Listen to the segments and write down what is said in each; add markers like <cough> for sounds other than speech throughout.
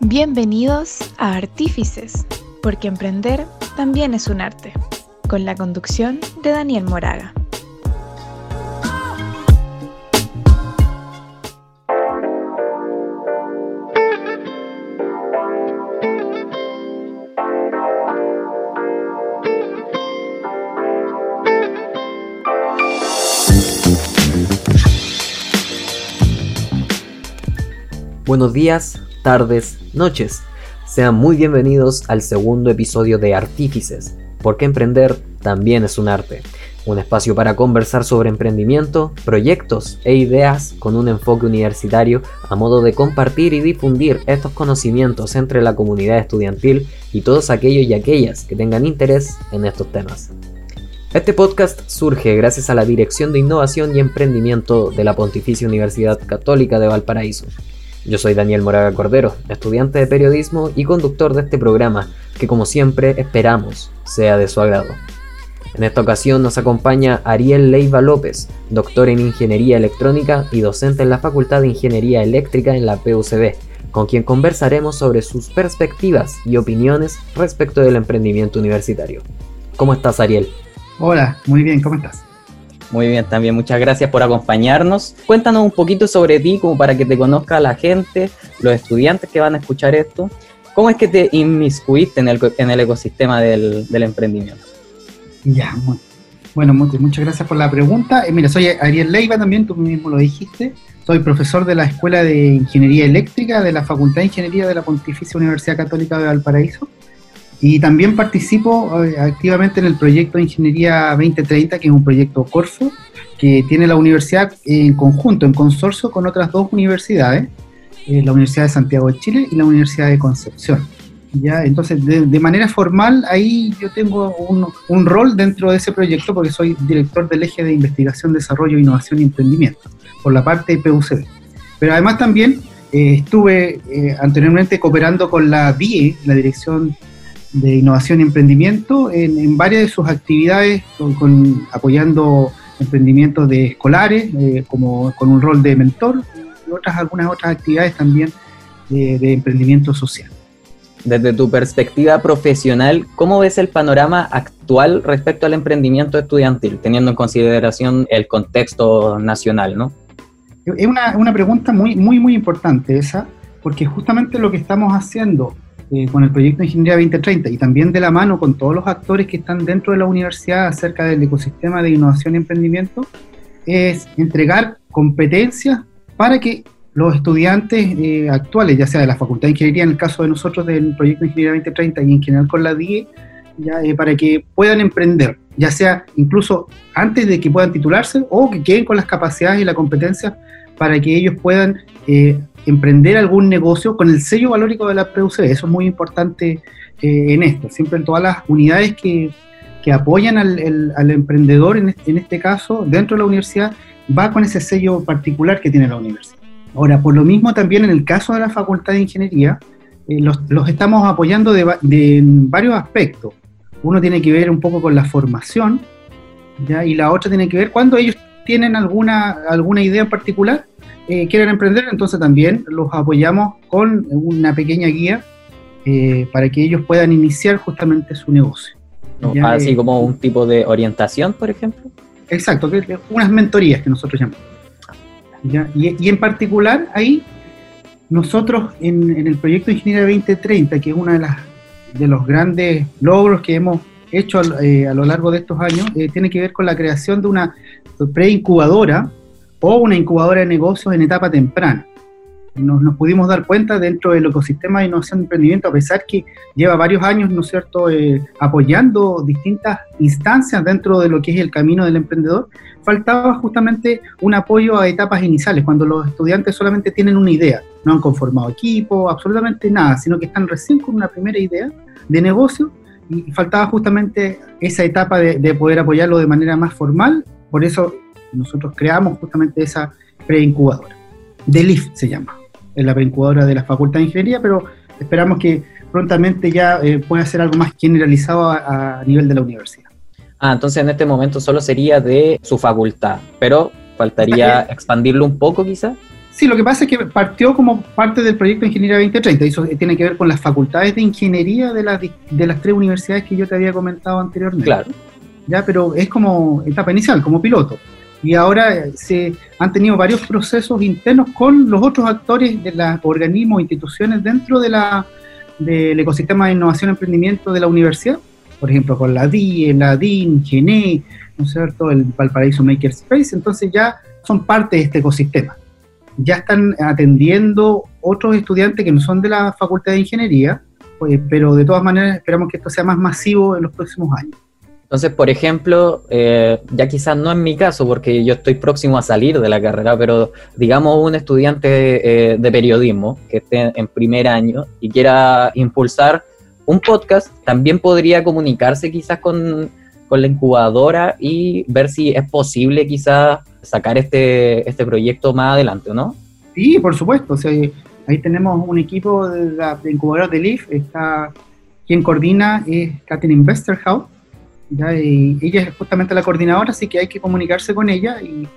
Bienvenidos a Artífices, porque emprender también es un arte, con la conducción de Daniel Moraga. Buenos días, tardes, noches. Sean muy bienvenidos al segundo episodio de Artífices, porque emprender también es un arte. Un espacio para conversar sobre emprendimiento, proyectos e ideas con un enfoque universitario a modo de compartir y difundir estos conocimientos entre la comunidad estudiantil y todos aquellos y aquellas que tengan interés en estos temas. Este podcast surge gracias a la Dirección de Innovación y Emprendimiento de la Pontificia Universidad Católica de Valparaíso, yo soy Daniel Moraga Cordero, estudiante de periodismo y conductor de este programa, que como siempre esperamos sea de su agrado. En esta ocasión nos acompaña Ariel Leiva López, doctor en Ingeniería Electrónica y docente en la Facultad de Ingeniería Eléctrica en la PUCB, con quien conversaremos sobre sus perspectivas y opiniones respecto del emprendimiento universitario. ¿Cómo estás, Ariel? Hola, muy bien, ¿cómo estás? Muy bien, también muchas gracias por acompañarnos. Cuéntanos un poquito sobre ti, como para que te conozca la gente, los estudiantes que van a escuchar esto. ¿Cómo es que te inmiscuiste en el, en el ecosistema del, del emprendimiento? Ya, bueno, muchas gracias por la pregunta. Eh, mira, soy Ariel Leiva también, tú mismo lo dijiste. Soy profesor de la Escuela de Ingeniería Eléctrica de la Facultad de Ingeniería de la Pontificia Universidad Católica de Valparaíso. Y también participo eh, activamente en el proyecto de Ingeniería 2030, que es un proyecto Corfo, que tiene la universidad en conjunto, en consorcio con otras dos universidades, eh, la Universidad de Santiago de Chile y la Universidad de Concepción. ¿ya? Entonces, de, manera formal, ahí yo tengo un, un, rol dentro de ese proyecto porque soy director del eje de investigación, desarrollo, innovación y emprendimiento, por la parte de PUCB. Pero además también eh, estuve anteriormente cooperando con la DIE, la Dirección de innovación y emprendimiento en, varias de sus actividades, con, apoyando emprendimientos de escolares, eh, como con un rol de mentor, y otras, algunas otras actividades también de, emprendimiento social. Desde tu perspectiva profesional, ¿cómo ves el panorama actual respecto al emprendimiento estudiantil, teniendo en consideración el contexto nacional, no? Es una, una pregunta muy, muy, muy importante esa, porque justamente lo que estamos haciendo eh, con el proyecto Ingeniería 2030 y también de la mano con todos los actores que están dentro de la universidad acerca del ecosistema de innovación y emprendimiento, es entregar competencias para que los estudiantes eh, actuales, ya sea de la Facultad de Ingeniería, en el caso de nosotros del proyecto Ingeniería 2030 y en general con la DIE, eh, para que puedan emprender, ya sea incluso antes de que puedan titularse o que queden con las capacidades y la competencia para que ellos puedan emprender algún negocio con el sello valórico de la PUC. Eso es muy importante eh, en esto. Siempre en todas las unidades que, que apoyan al, emprendedor, en este, en este, caso, dentro de la universidad, va con ese sello particular que tiene la universidad. Ahora, por lo mismo también en el caso de la Facultad de Ingeniería, eh, los, los, estamos apoyando de, de, varios aspectos. Uno tiene que ver un poco con la formación, ¿ya? y la otra tiene que ver cuando ellos tienen alguna, alguna idea en particular, eh, quieren emprender, entonces también los apoyamos con una pequeña guía eh, para que ellos puedan iniciar justamente su negocio. así eh, como un tipo de orientación, por ejemplo. Exacto, que, unas mentorías que nosotros llamamos. Y, en particular ahí, nosotros en, el proyecto Ingeniería 2030, que es uno de, las, de los grandes logros que hemos hecho a, a lo largo de estos años, tiene que ver con la creación de una preincubadora o una incubadora de negocios en etapa temprana. Nos, nos, pudimos dar cuenta dentro del ecosistema de innovación y emprendimiento, a pesar que lleva varios años, ¿no es cierto?, eh, apoyando distintas instancias dentro de lo que es el camino del emprendedor, faltaba justamente un apoyo a etapas iniciales, cuando los estudiantes solamente tienen una idea, no han conformado equipo, absolutamente nada, sino que están recién con una primera idea de negocio y faltaba justamente esa etapa de, de poder apoyarlo de manera más formal, por eso nosotros creamos justamente esa preincubadora. DELIF se llama, es la preincubadora de la Facultad de Ingeniería, pero esperamos que prontamente ya eh, pueda ser algo más generalizado a, nivel de la universidad. Ah, entonces en este momento solo sería de su facultad, pero faltaría expandirlo un poco quizás. Sí, lo que pasa es que partió como parte del proyecto Ingeniería 2030. Eso tiene que ver con las facultades de ingeniería de las, de las tres universidades que yo te había comentado anteriormente. Claro. Ya, pero es como etapa inicial, como piloto. Y ahora se han tenido varios procesos internos con los otros actores de los organismos, instituciones dentro de la, del ecosistema de innovación y emprendimiento de la universidad. Por ejemplo, con la DIE, la DIN, GENE, ¿no es cierto?, el Valparaíso Makerspace. Entonces ya son parte de este ecosistema ya están atendiendo otros estudiantes que no son de la Facultad de Ingeniería, pues, pero de todas maneras esperamos que esto sea más masivo en los próximos años. Entonces, por ejemplo, eh, ya quizás no en mi caso, porque yo estoy próximo a salir de la carrera, pero digamos un estudiante eh, de periodismo que esté en primer año y quiera impulsar un podcast, también podría comunicarse quizás con, con la incubadora y ver si es posible quizás sacar este, este proyecto más adelante, ¿no? Sí, por supuesto. O sea, ahí tenemos un equipo de, la, incubadora de LEAF. Quien coordina es Catherine Westerhout. ¿Ya? Y ella es justamente la coordinadora, así que hay que comunicarse con ella. Y,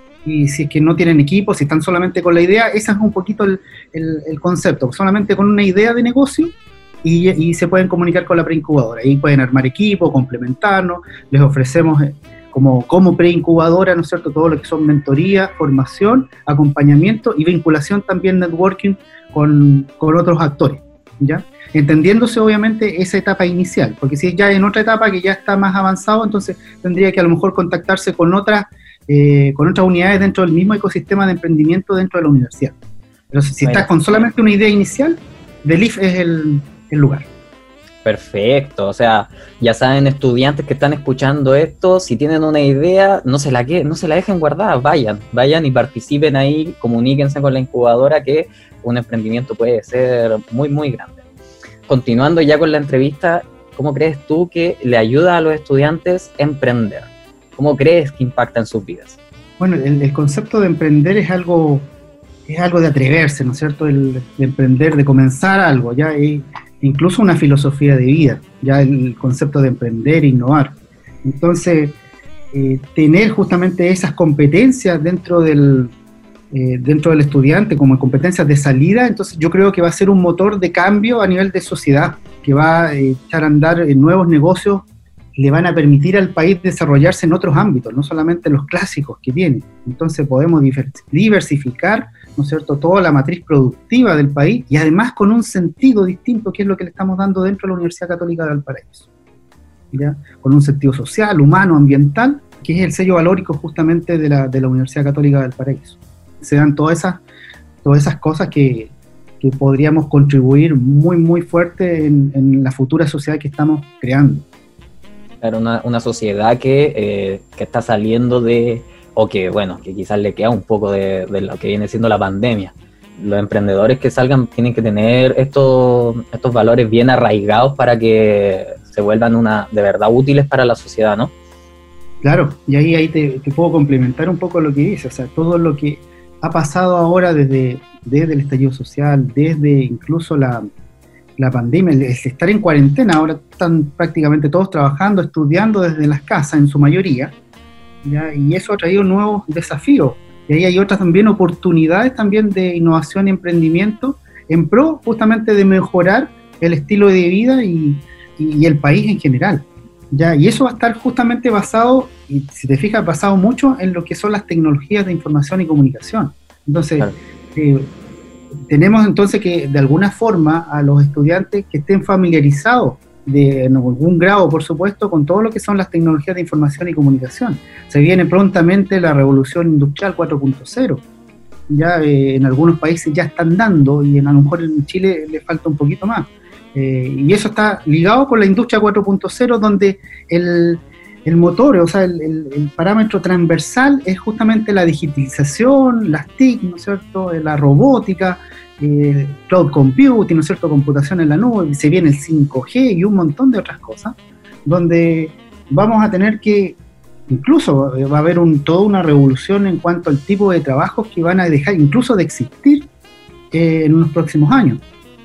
si es que no tienen equipo, si están solamente con la idea, ese es un poquito el, concepto. Solamente con una idea de negocio y, se pueden comunicar con la preincubadora. Ahí pueden armar equipo, complementarnos, les ofrecemos como, como preincubadora, ¿no es cierto? Todo lo que son mentoría, formación, acompañamiento y vinculación también networking con, con otros actores, ¿ya? Entendiéndose obviamente esa etapa inicial, porque si ya en otra etapa que ya está más avanzado, entonces tendría que a lo mejor contactarse con otras, eh, con otras unidades dentro del mismo ecosistema de emprendimiento dentro de la universidad. Pero si, estás con solamente una idea inicial, DELIF es el, el lugar. Perfecto, o sea, ya saben estudiantes que están escuchando esto, si tienen una idea, no se la no se la dejen guardada, vayan, vayan y participen ahí, comuníquense con la incubadora que un emprendimiento puede ser muy muy grande. Continuando ya con la entrevista, ¿cómo crees tú que le ayuda a los estudiantes emprender? ¿Cómo crees que impacta en sus vidas? Bueno, el, concepto de emprender es algo es algo de atreverse, ¿no es cierto? El, de emprender, de comenzar algo, ya y incluso una filosofía de vida, ya el concepto de emprender e innovar. Entonces, eh, tener justamente esas competencias dentro del, eh, dentro del estudiante como competencias de salida, entonces yo creo que va a ser un motor de cambio a nivel de sociedad, que va a echar a andar en nuevos negocios, le van a permitir al país desarrollarse en otros ámbitos, no solamente los clásicos que tiene. Entonces podemos diversificar ¿no es cierto?, toda la matriz productiva del país y además con un sentido distinto que es lo que le estamos dando dentro de la Universidad Católica de Valparaíso. Con un sentido social, humano, ambiental, que es el sello valórico justamente de la, de la Universidad Católica de Valparaíso. Se dan todas esas, todas esas cosas que, que podríamos contribuir muy, muy fuerte en, en, la futura sociedad que estamos creando. Claro, una, una sociedad que, eh, que está saliendo de, o que, bueno, que quizás le queda un poco de, lo que viene siendo la pandemia. Los emprendedores que salgan tienen que tener estos, estos valores bien arraigados para que se vuelvan una, de verdad útiles para la sociedad, ¿no? Claro, y ahí, ahí te, puedo complementar un poco lo que dices, o sea, todo lo que ha pasado ahora desde, desde el estallido social, desde incluso la, la pandemia, el, estar en cuarentena, ahora están prácticamente todos trabajando, estudiando desde las casas en su mayoría, y eso ha traído nuevos desafíos. Y ahí hay otras también oportunidades también de innovación y emprendimiento en pro justamente de mejorar el estilo de vida y, el país en general. ¿ya? Y eso va a estar justamente basado, y si te fijas, basado mucho en lo que son las tecnologías de información y comunicación. Entonces, eh, tenemos entonces que de alguna forma a los estudiantes que estén familiarizados de algún grado, por supuesto, con todo lo que son las tecnologías de información y comunicación. Se viene prontamente la revolución industrial 4.0. Ya eh, en algunos países ya están dando y en, a lo mejor en Chile le falta un poquito más. Eh, y eso está ligado con la industria 4.0, donde el, el, motor, o sea, el, el, parámetro transversal es justamente la digitalización, las TIC, ¿no es cierto?, la robótica, eh, cloud computing, ¿no es cierto?, computación en la nube, se viene el 5G y un montón de otras cosas, donde vamos a tener que, incluso eh, va a haber un, toda una revolución en cuanto al tipo de trabajos que van a dejar incluso de existir eh, en unos próximos años.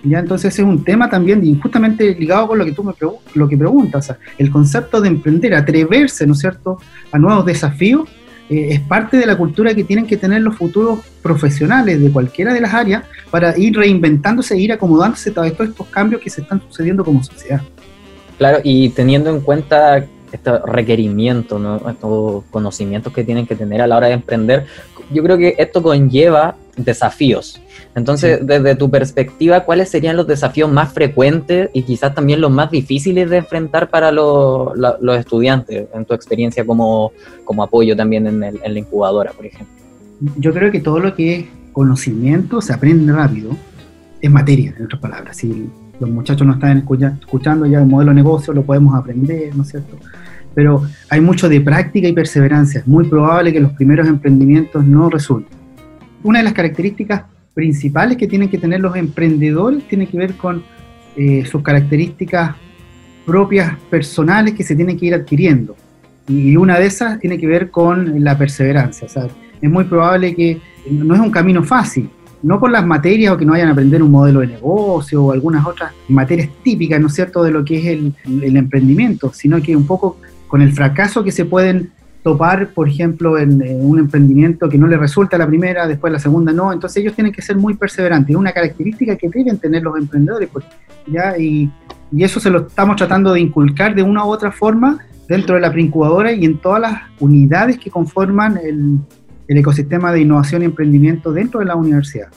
¿ya? Entonces es un tema también justamente ligado con lo que tú me lo que preguntas, el concepto de emprender, atreverse, ¿no es cierto?, a nuevos desafíos, eh, es parte de la cultura que tienen que tener los futuros profesionales de cualquiera de las áreas para ir reinventándose ir acomodándose a todos estos cambios que se están sucediendo como sociedad. Claro, y teniendo en cuenta estos requerimientos, ¿no? estos conocimientos que tienen que tener a la hora de emprender, yo creo que esto conlleva desafíos. Entonces, desde tu perspectiva, ¿cuáles serían los desafíos más frecuentes y quizás también los más difíciles de enfrentar para los, estudiantes, en tu experiencia como, como apoyo también en, la incubadora, por ejemplo? Yo creo que todo lo que es conocimiento se aprende rápido, es materia, en otras palabras. Si los muchachos no están escuchando ya el modelo de negocio, lo podemos aprender, ¿no es cierto? Pero hay mucho de práctica y perseverancia. Es muy probable que los primeros emprendimientos no resulten. Una de las características principales que tienen que tener los emprendedores tiene que ver con eh, sus características propias personales que se tienen que ir adquiriendo. Y una de esas tiene que ver con la perseverancia. O sea, es muy probable que no es un camino fácil, no por las materias o que no vayan a aprender un modelo de negocio o algunas otras materias típicas, ¿no es cierto?, de lo que es el, el emprendimiento, sino que un poco con el fracaso que se pueden topar, por ejemplo, en, un emprendimiento que no le resulta la primera, después la segunda no, entonces ellos tienen que ser muy perseverantes, es una característica que deben tener los emprendedores, pues, ¿ya? Y, y, eso se lo estamos tratando de inculcar de una u otra forma dentro de la preincubadora y en todas las unidades que conforman el, el ecosistema de innovación y emprendimiento dentro de la universidad.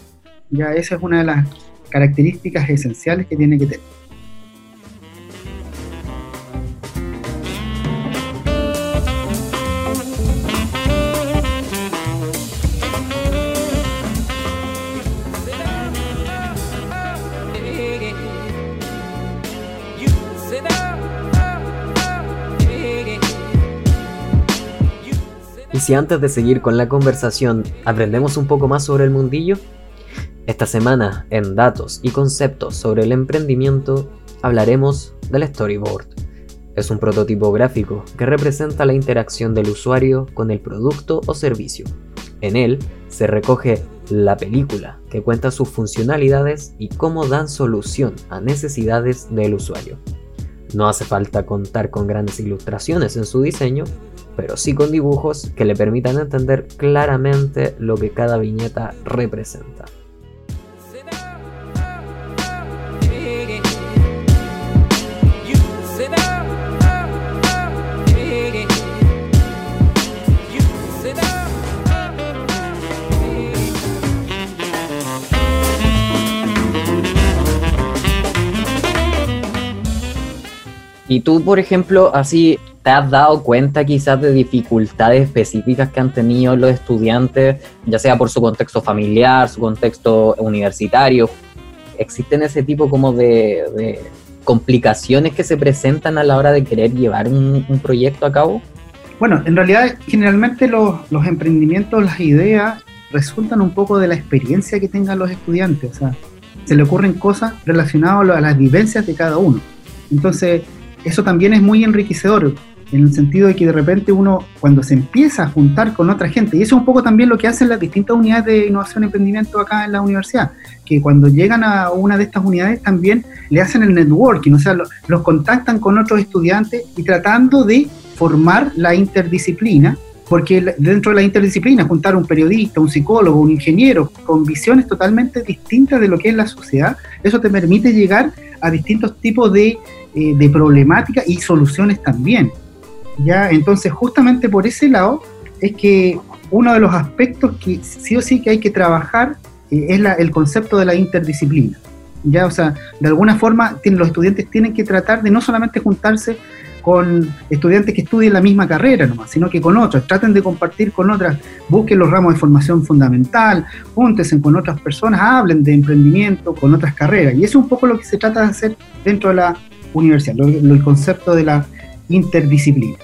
Ya esa es una de las características esenciales que tiene que tener. Si antes de seguir con la conversación aprendemos un poco más sobre el mundillo, esta semana en Datos y Conceptos sobre el Emprendimiento hablaremos del storyboard. Es un prototipo gráfico que representa la interacción del usuario con el producto o servicio. En él se recoge la película que cuenta sus funcionalidades y cómo dan solución a necesidades del usuario. No hace falta contar con grandes ilustraciones en su diseño, pero sí con dibujos que le permitan entender claramente lo que cada viñeta representa. Y tú, por ejemplo, así ¿Te has dado cuenta quizás de dificultades específicas que han tenido los estudiantes, ya sea por su contexto familiar, su contexto universitario? ¿Existen ese tipo como de, complicaciones que se presentan a la hora de querer llevar un, proyecto a cabo? Bueno, en realidad generalmente los, los, emprendimientos, las ideas resultan un poco de la experiencia que tengan los estudiantes. O sea, se le ocurren cosas relacionadas a las vivencias de cada uno. Entonces, eso también es muy enriquecedor en el sentido de que de repente uno, cuando se empieza a juntar con otra gente, y eso es un poco también lo que hacen las distintas unidades de innovación y emprendimiento acá en la universidad, que cuando llegan a una de estas unidades también le hacen el networking, o sea, los contactan con otros estudiantes y tratando de formar la interdisciplina, porque dentro de la interdisciplina juntar un periodista, un psicólogo, un ingeniero con visiones totalmente distintas de lo que es la sociedad, eso te permite llegar a distintos tipos de, eh, de problemáticas y soluciones también. ¿Ya? Entonces, justamente por ese lado, es que uno de los aspectos que sí o sí que hay que trabajar eh, es el concepto de la interdisciplina. ¿ya? O sea, de alguna forma los estudiantes tienen que tratar de no solamente juntarse con estudiantes que estudien la misma carrera nomás, sino que con otros, traten de compartir con otras, busquen los ramos de formación fundamental, júntense con otras personas, hablen de emprendimiento con otras carreras. Y eso es un poco lo que se trata de hacer dentro de la universidad, el concepto de la interdisciplina.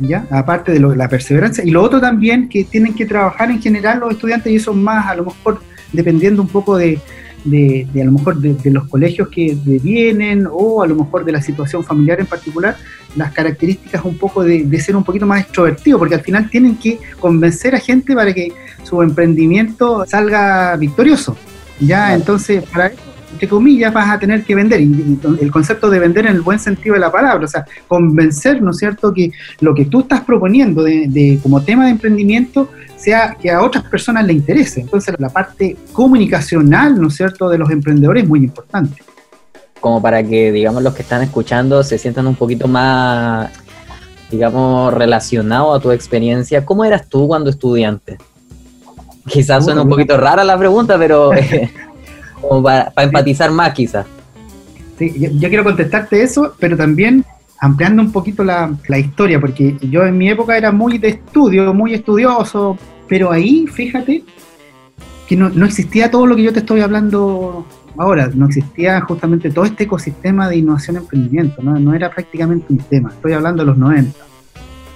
¿Ya? Aparte de, la perseverancia. Y lo otro también que tienen que trabajar en general los estudiantes, y eso más a lo mejor dependiendo un poco de, de, a lo mejor de, los colegios que vienen o a lo mejor de la situación familiar en particular, las características un poco de, ser un poquito más extrovertido, porque al final tienen que convencer a gente para que su emprendimiento salga victorioso. Ya, entonces, para eso entre comillas, vas a tener que vender. Y el concepto de vender en el buen sentido de la palabra, o sea, convencer, ¿no es cierto?, que lo que tú estás proponiendo de, como tema de emprendimiento sea que a otras personas le interese. Entonces, la parte comunicacional, ¿no es cierto?, de los emprendedores es muy importante. Como para que, digamos, los que están escuchando se sientan un poquito más, digamos, relacionados a tu experiencia. ¿Cómo eras tú cuando estudiante? Quizás suena un poquito rara la pregunta, pero eh, <laughs> como para, empatizar más quizás. Sí, yo, quiero contestarte eso, pero también ampliando un poquito la, historia, porque yo en mi época era muy de estudio, muy estudioso, pero ahí, fíjate, que no, no existía todo lo que yo te estoy hablando ahora, no existía justamente todo este ecosistema de innovación y emprendimiento, no, no era prácticamente un tema, estoy hablando de los 90.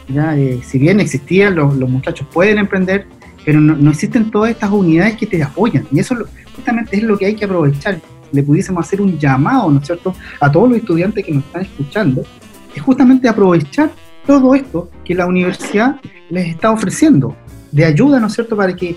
Ya, eh, si bien existían, los, los muchachos pueden emprender, pero no, existen todas estas unidades que te apoyan. Y eso justamente es lo que hay que aprovechar. Le pudiésemos hacer un llamado, ¿no es cierto?, a todos los estudiantes que nos están escuchando, es justamente aprovechar todo esto que la universidad les está ofreciendo, de ayuda, ¿no es cierto?, para que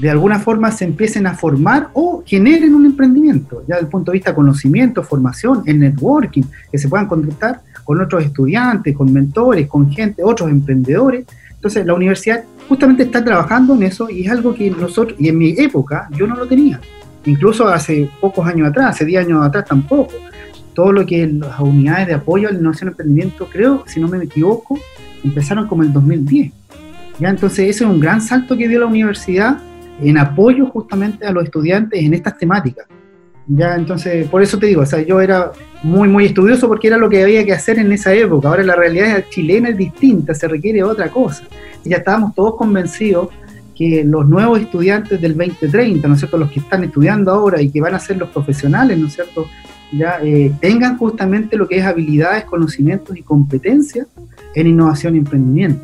de alguna forma se empiecen a formar o generen un emprendimiento, ya desde el punto de vista conocimiento, formación, el networking, que se puedan contactar con otros estudiantes, con mentores, con gente, otros emprendedores. Entonces, la universidad justamente está trabajando en eso y es algo que nosotros, y en mi época yo no lo tenía, incluso hace pocos años atrás, hace 10 años atrás tampoco. Todo lo que las unidades de apoyo a la innovación y emprendimiento, creo, si no me equivoco, empezaron como el 2010. Ya, entonces ese es un gran salto que dio la universidad en apoyo justamente a los estudiantes en estas temáticas. Ya, entonces, por eso te digo, o sea, yo era muy, muy estudioso porque era lo que había que hacer en esa época. Ahora la realidad chilena es distinta, se requiere otra cosa ya estábamos todos convencidos que los nuevos estudiantes del 2030, ¿no es cierto?, los que están estudiando ahora y que van a ser los profesionales, ¿no es cierto?, ya eh, tengan justamente lo que es habilidades, conocimientos y competencias en innovación y emprendimiento.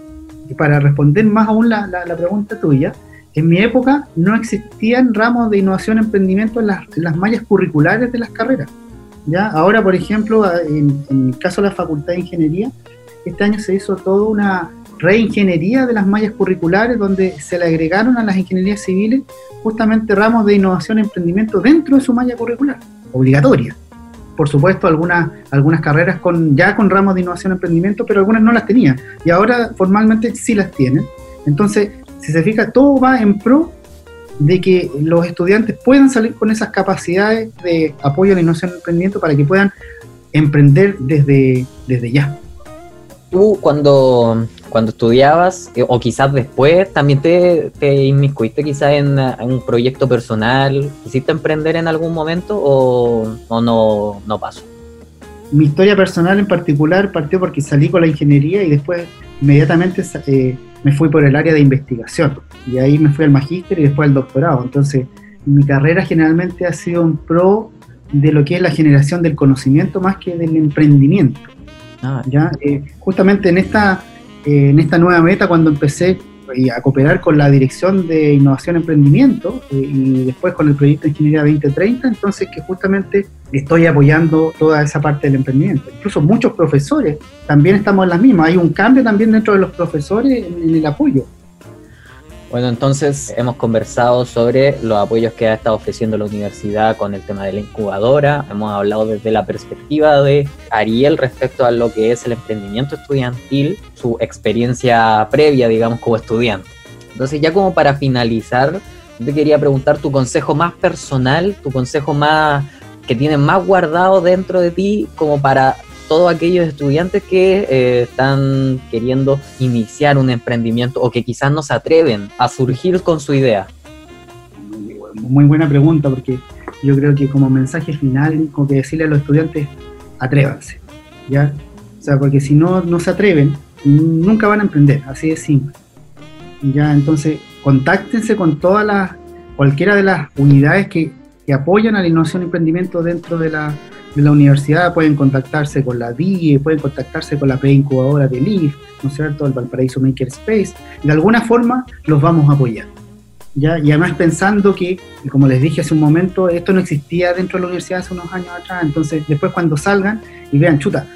Y para responder más aún la, la, pregunta tuya, en mi época no existían ramos de innovación emprendimiento en las, las mallas curriculares de las carreras. ¿ya? Ahora, por ejemplo, en, en el caso de la Facultad de Ingeniería, este año se hizo toda una, reingeniería de las mallas curriculares, donde se le agregaron a las ingenierías civiles justamente ramos de innovación emprendimiento dentro de su malla curricular, obligatoria. Por supuesto, algunas, algunas carreras con, ya con ramos de innovación emprendimiento, pero algunas no las tenían. Y ahora formalmente sí las tienen. Entonces, si se fija, todo va en pro de que los estudiantes puedan salir con esas capacidades de apoyo a la innovación y emprendimiento para que puedan emprender desde, desde ya. Tú cuando cuando estudiabas, eh, o quizás después, también te, te inmiscuiste quizás en, un proyecto personal, ¿quisiste emprender en algún momento o, no, no pasó? Mi historia personal en particular partió porque salí con la ingeniería y después inmediatamente eh, me fui por el área de investigación y ahí me fui al magíster y después al doctorado. Entonces, mi carrera generalmente ha sido un pro de lo que es la generación del conocimiento más que del emprendimiento. Ah, ¿ya? Eh, justamente en esta eh, en esta nueva meta cuando empecé eh, a cooperar con la Dirección de Innovación y Emprendimiento eh, y después con el proyecto Ingeniería 2030, entonces que justamente estoy apoyando toda esa parte del emprendimiento. Incluso muchos profesores también estamos en las mismas. Hay un cambio también dentro de los profesores en el apoyo. Bueno, entonces hemos conversado sobre los apoyos que ha estado ofreciendo la universidad con el tema de la incubadora. Hemos hablado desde la perspectiva de Ariel respecto a lo que es el emprendimiento estudiantil, su experiencia previa, digamos, como estudiante. Entonces, ya como para finalizar, te quería preguntar tu consejo más personal, tu consejo más que tienes más guardado dentro de ti como para todos aquellos estudiantes que eh, están queriendo iniciar un emprendimiento o que quizás no se atreven a surgir con su idea? Muy buena pregunta porque yo creo que como mensaje final, como que decirle a los estudiantes, atrévanse, ¿ya? O sea, porque si no, no se atreven, nunca van a emprender, así de simple. Ya, entonces, contáctense con todas las, cualquiera de las unidades que, que apoyan a la innovación y emprendimiento dentro de la, de la universidad pueden contactarse con la DIE, pueden contactarse con la preincubadora de LIF, ¿no es cierto?, el Valparaíso Maker Space. De alguna forma los vamos a apoyar. ¿ya? Y además pensando que, como les dije hace un momento, esto no existía dentro de la universidad hace unos años atrás, entonces después cuando salgan y vean, chuta,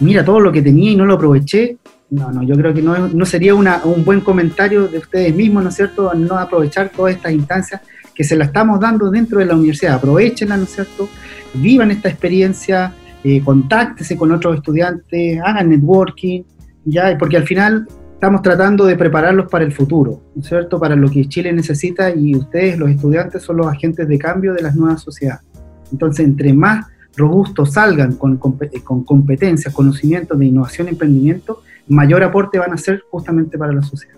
mira todo lo que tenía y no lo aproveché, no, no, yo creo que no, no sería una, un buen comentario de ustedes mismos, ¿no es cierto?, no aprovechar todas estas instancias que se la estamos dando dentro de la universidad. Aprovechenla, ¿no es cierto? Vivan esta experiencia, eh, contáctese con otros estudiantes, hagan networking, ya, porque al final estamos tratando de prepararlos para el futuro, ¿no es cierto? Para lo que Chile necesita y ustedes, los estudiantes, son los agentes de cambio de las nuevas sociedades. Entonces, entre más robustos salgan con, con competencias, conocimientos de innovación y emprendimiento, mayor aporte van a hacer justamente para la sociedad.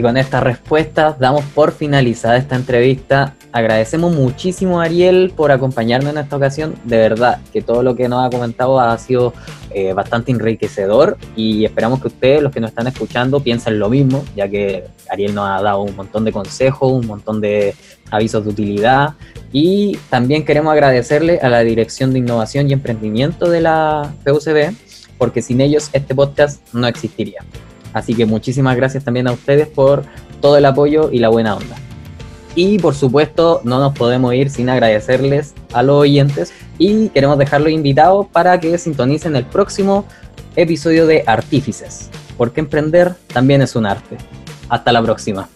Y con estas respuestas damos por finalizada esta entrevista. Agradecemos muchísimo a Ariel por acompañarnos en esta ocasión. De verdad que todo lo que nos ha comentado ha sido eh, bastante enriquecedor y esperamos que ustedes, los que nos están escuchando, piensen lo mismo, ya que Ariel nos ha dado un montón de consejos, un montón de avisos de utilidad y también queremos agradecerle a la Dirección de Innovación y Emprendimiento de la PUCB porque sin ellos este podcast no existiría. Así que muchísimas gracias también a ustedes por todo el apoyo y la buena onda. Y por supuesto, no nos podemos ir sin agradecerles a los oyentes y queremos dejarlos invitados para que sintonicen el próximo episodio de Artífices, porque emprender también es un arte. Hasta la próxima.